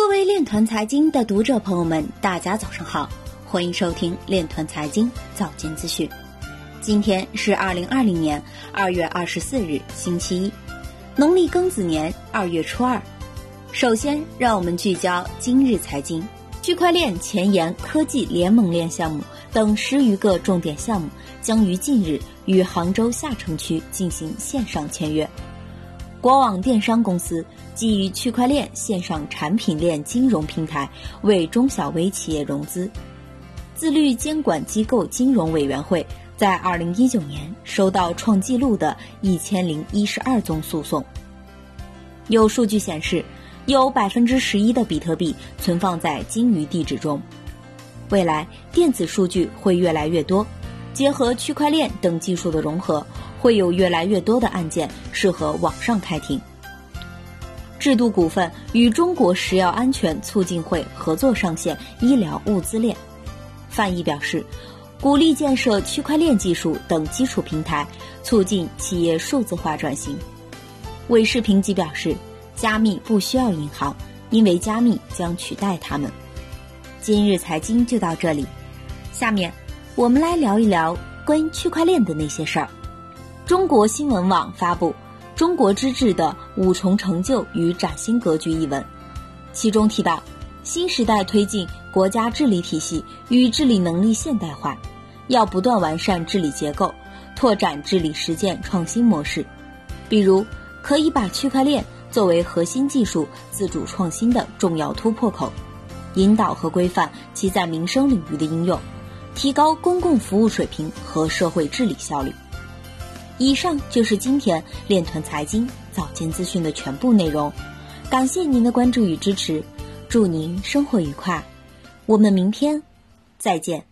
各位链团财经的读者朋友们，大家早上好，欢迎收听链团财经早间资讯。今天是二零二零年二月二十四日，星期一，农历庚子年二月初二。首先，让我们聚焦今日财经。区块链前沿科技联盟链项目等十余个重点项目将于近日与杭州下城区进行线上签约。国网电商公司基于区块链线上产品链金融平台为中小微企业融资。自律监管机构金融委员会在二零一九年收到创纪录的一千零一十二宗诉讼。有数据显示。有百分之十一的比特币存放在鲸鱼地址中，未来电子数据会越来越多，结合区块链等技术的融合，会有越来越多的案件适合网上开庭。制度股份与中国食药安全促进会合作上线医疗物资链，范毅表示，鼓励建设区块链技术等基础平台，促进企业数字化转型。韦世平吉表示。加密不需要银行，因为加密将取代他们。今日财经就到这里，下面我们来聊一聊关于区块链的那些事儿。中国新闻网发布《中国之治的五重成就与崭新格局》一文，其中提到，新时代推进国家治理体系与治理能力现代化，要不断完善治理结构，拓展治理实践创新模式，比如可以把区块链。作为核心技术自主创新的重要突破口，引导和规范其在民生领域的应用，提高公共服务水平和社会治理效率。以上就是今天链团财经早间资讯的全部内容，感谢您的关注与支持，祝您生活愉快，我们明天再见。